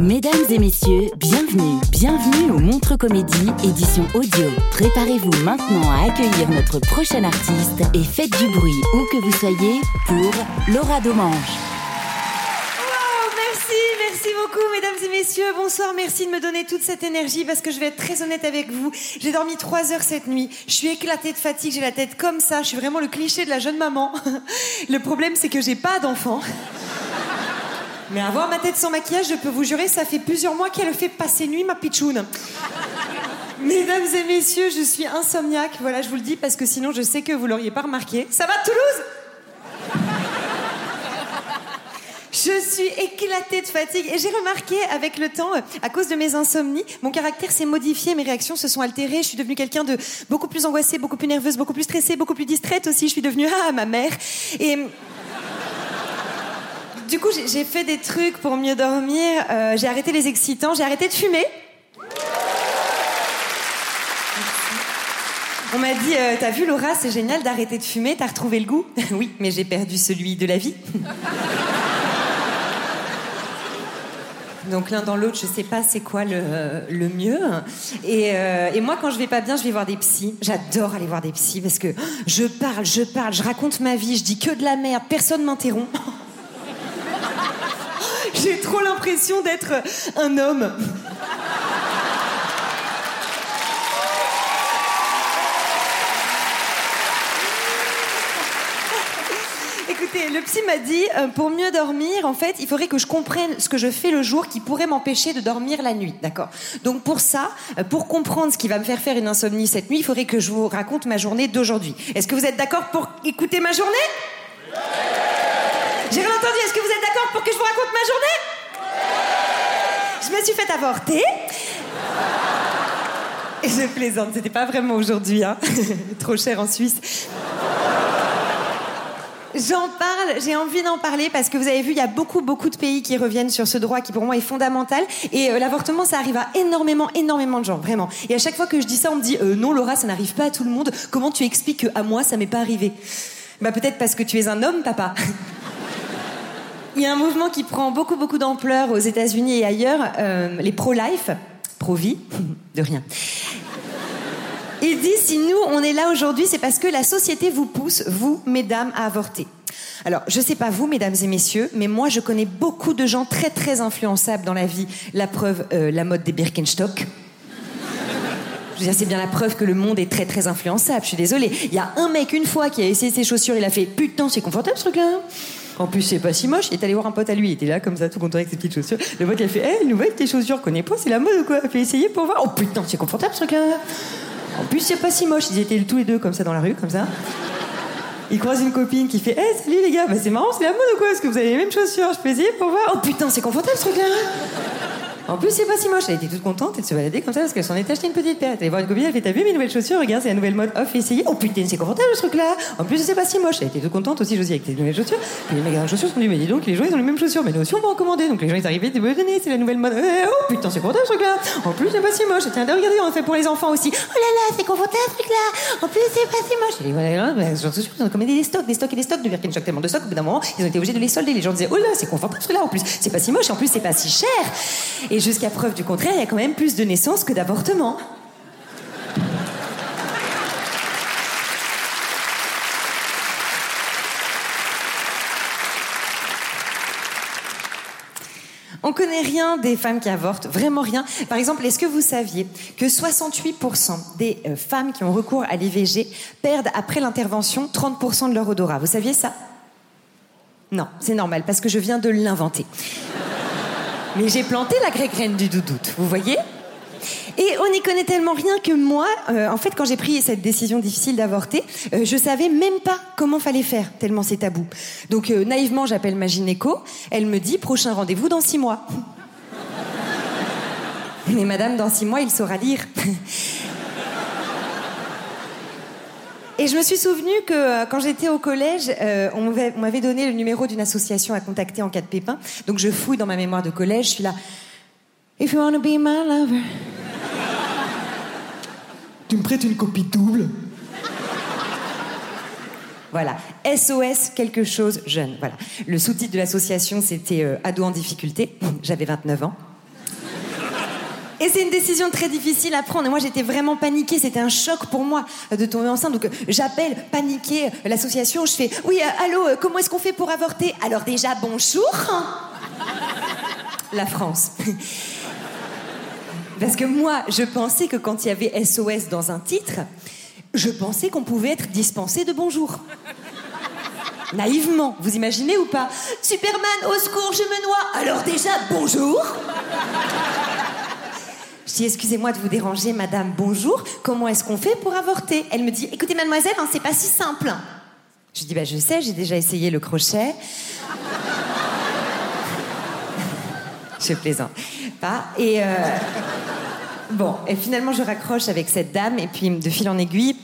Mesdames et messieurs, bienvenue, bienvenue au Montre Comédie, édition audio. Préparez-vous maintenant à accueillir notre prochain artiste et faites du bruit où que vous soyez pour Laura Domange. Merci, merci beaucoup, mesdames et messieurs. Bonsoir, merci de me donner toute cette énergie parce que je vais être très honnête avec vous. J'ai dormi trois heures cette nuit. Je suis éclatée de fatigue, j'ai la tête comme ça. Je suis vraiment le cliché de la jeune maman. Le problème, c'est que j'ai pas d'enfant. Mais avoir ma tête sans maquillage, je peux vous jurer, ça fait plusieurs mois qu'elle fait passer nuit, ma pitchoune. Mesdames et messieurs, je suis insomniaque. Voilà, je vous le dis parce que sinon, je sais que vous l'auriez pas remarqué. Ça va, Toulouse? Je suis éclatée de fatigue et j'ai remarqué avec le temps, à cause de mes insomnies, mon caractère s'est modifié, mes réactions se sont altérées. Je suis devenue quelqu'un de beaucoup plus angoissée, beaucoup plus nerveuse, beaucoup plus stressée, beaucoup plus distraite aussi. Je suis devenue ah ma mère et du coup, j'ai fait des trucs pour mieux dormir. Euh, j'ai arrêté les excitants, j'ai arrêté de fumer. On m'a dit, euh, t'as vu Laura, c'est génial d'arrêter de fumer, t'as retrouvé le goût? Oui, mais j'ai perdu celui de la vie. Donc l'un dans l'autre, je sais pas c'est quoi le, mieux. Et, euh, et, moi, quand je vais pas bien, je vais voir des psys. J'adore aller voir des psys parce que je parle, je parle, je raconte ma vie, je dis que de la merde, personne m'interrompt. J'ai trop l'impression d'être un homme. Écoutez, le psy m'a dit, euh, pour mieux dormir, en fait, il faudrait que je comprenne ce que je fais le jour qui pourrait m'empêcher de dormir la nuit, d'accord? Donc pour ça, euh, pour comprendre ce qui va me faire faire une insomnie cette nuit, il faudrait que je vous raconte ma journée d'aujourd'hui. Est-ce que vous êtes d'accord pour écouter ma journée? J'ai rien entendu, est-ce que vous êtes d'accord que ma journée? Je me suis fait avorter. Et je plaisante, c'était pas vraiment aujourd'hui, hein. Trop cher en Suisse. J'en parle, j'ai envie d'en parler parce que vous avez vu, il y a beaucoup, beaucoup de pays qui reviennent sur ce droit qui pour moi est fondamental. Et euh, l'avortement, ça arrive à énormément, énormément de gens, vraiment. Et à chaque fois que je dis ça, on me dit euh, non, Laura, ça n'arrive pas à tout le monde. Comment tu expliques qu'à moi, ça m'est pas arrivé? Bah peut-être parce que tu es un homme, papa. Il y a un mouvement qui prend beaucoup, beaucoup d'ampleur aux États-Unis et ailleurs, euh, les pro-life, pro-vie, de rien. Il dit si nous, on est là aujourd'hui, c'est parce que la société vous pousse, vous, mesdames, à avorter. Alors, je sais pas vous, mesdames et messieurs, mais moi, je connais beaucoup de gens très, très influençables dans la vie. La preuve, euh, la mode des Birkenstock. Je veux dire, c'est bien la preuve que le monde est très, très influençable. Je suis désolée. Il y a un mec, une fois, qui a essayé ses chaussures, il a fait Putain, c'est confortable ce truc-là. En plus, c'est pas si moche. Il est allé voir un pote à lui. Il était là, comme ça, tout content avec ses petites chaussures. Le pote, il a fait Hé, hey, nouvelle, tes chaussures, connais pas, c'est la mode ou quoi? Fais essayer pour voir. Oh putain, c'est confortable ce truc-là. En plus, c'est pas si moche. Ils étaient tous les deux comme ça dans la rue, comme ça. Il croise une copine qui fait Hé, hey, salut les gars, bah c'est marrant, c'est la mode ou quoi? Est-ce que vous avez les mêmes chaussures? Je peux essayer pour voir. Oh putain, c'est confortable ce truc-là. En plus, c'est pas si moche. Elle était toute contente de se balader comme ça parce qu'elle s'en était acheté une petite paire. Elle allait voir une copine, elle fait T'as vu mes nouvelles chaussures? Regarde, c'est la nouvelle mode off, essayer. Oh putain, c'est confortable ce truc-là. En plus, c'est pas si moche. Elle était toute contente aussi, Josie, avec tes nouvelles chaussures. Puis les magasins de chaussures sont dit Mais dis donc, les gens, ils ont les mêmes chaussures. Mais nous aussi, on va en commander. Donc les gens, ils arrivaient, ils disaient Venez, c'est la nouvelle mode. Oh putain, c'est confortable ce truc-là. En plus, c'est pas si moche. Tiens, regardez, on fait pour les enfants aussi. Oh là là, c'est confortable ce truc-là. En plus, c'est pas si moche. Et voilà, bah, j'en suis sûr, ils ont commandé des stocks, des stocks et des stocks de Birkenstock, tellement de stocks. Au d'un moment, ils ont été obligés de les solder. Les gens disaient Oh là, c'est confortable ce truc-là. En plus, c'est pas si moche. En plus, c'est pas si cher. Et et jusqu'à preuve du contraire, il y a quand même plus de naissances que d'avortements. On connaît rien des femmes qui avortent, vraiment rien. Par exemple, est-ce que vous saviez que 68% des euh, femmes qui ont recours à l'IVG perdent après l'intervention 30% de leur odorat? Vous saviez ça? Non, c'est normal parce que je viens de l'inventer. Mais j'ai planté la graine du doudoute, vous voyez et on n'y connaît tellement rien que moi, euh, en fait, quand j'ai pris cette décision difficile d'avorter, euh, je savais même pas comment fallait faire, tellement c'est tabou. Donc euh, naïvement, j'appelle ma gynéco. Elle me dit prochain rendez-vous dans six mois. Mais madame, dans six mois, il saura lire. Et je me suis souvenu que quand j'étais au collège, on m'avait donné le numéro d'une association à contacter en cas de pépin. Donc je fouille dans ma mémoire de collège, je suis là. If you wanna be my lover. Tu me prêtes une copie double Voilà, SOS quelque chose jeune. Voilà. Le sous-titre de l'association, c'était euh, Ado en difficulté. J'avais 29 ans. Et c'est une décision très difficile à prendre. Et moi, j'étais vraiment paniquée. C'était un choc pour moi euh, de tomber enceinte. Donc, euh, j'appelle, paniquée, l'association. Je fais Oui, allô, comment est-ce qu'on fait pour avorter? Alors, déjà, bonjour. La France. Parce que moi, je pensais que quand il y avait SOS dans un titre, je pensais qu'on pouvait être dispensé de bonjour. Naïvement, vous imaginez ou pas? Superman, au secours, je me noie. Alors déjà, bonjour. Je dis, excusez-moi de vous déranger, madame, bonjour. Comment est-ce qu'on fait pour avorter? Elle me dit, écoutez, mademoiselle, hein, c'est pas si simple. Je dis, bah, je sais, j'ai déjà essayé le crochet. je plaisante. Pas. Et. Euh... Bon, et finalement, je raccroche avec cette dame, et puis de fil en aiguille.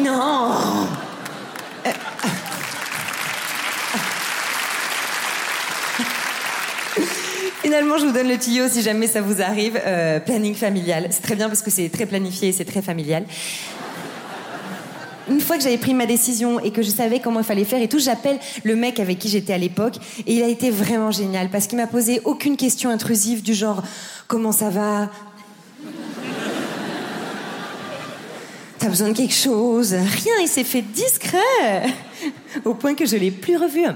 Non Finalement, je vous donne le tuyau si jamais ça vous arrive. Euh, planning familial. C'est très bien parce que c'est très planifié et c'est très familial une fois que j'avais pris ma décision et que je savais comment il fallait faire et tout, j'appelle le mec avec qui j'étais à l'époque et il a été vraiment génial parce qu'il m'a posé aucune question intrusive du genre comment ça va? T'as besoin de quelque chose? Rien, il s'est fait discret au point que je l'ai plus revu.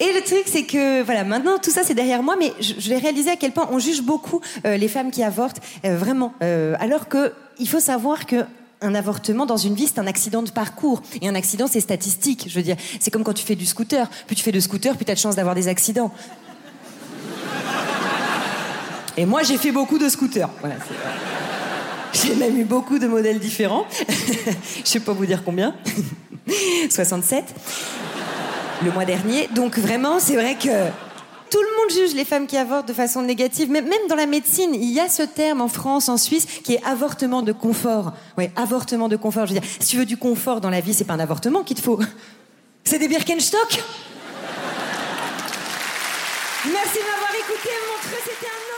Et le truc, c'est que, voilà, maintenant, tout ça, c'est derrière moi, mais je, vais réaliser à quel point on juge beaucoup euh, les femmes qui avortent, euh, vraiment. Euh, alors que, il faut savoir que un avortement dans une vie, c'est un accident de parcours. Et un accident, c'est statistique. Je veux dire, c'est comme quand tu fais du scooter. Plus tu fais de scooter, plus tu as de chances d'avoir des accidents. Et moi, j'ai fait beaucoup de scooters. j'ai même eu beaucoup de modèles différents. Je sais pas vous dire combien. 67. Le mois dernier. Donc vraiment, c'est vrai que tout le monde juge les femmes qui avortent de façon négative. Même dans la médecine, il y a ce terme en France, en Suisse, qui est avortement de confort. Oui, avortement de confort. Je veux dire, si tu veux du confort dans la vie, c'est pas un avortement qu'il te faut. C'est des Birkenstock. Merci de m'avoir écouté, Montreux, c'était un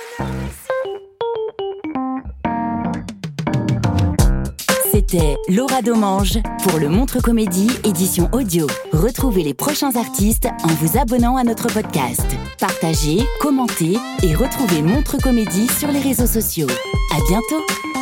C'était Laura Domange pour le Montre Comédie édition audio. Retrouvez les prochains artistes en vous abonnant à notre podcast. Partagez, commentez et retrouvez Montre Comédie sur les réseaux sociaux. À bientôt!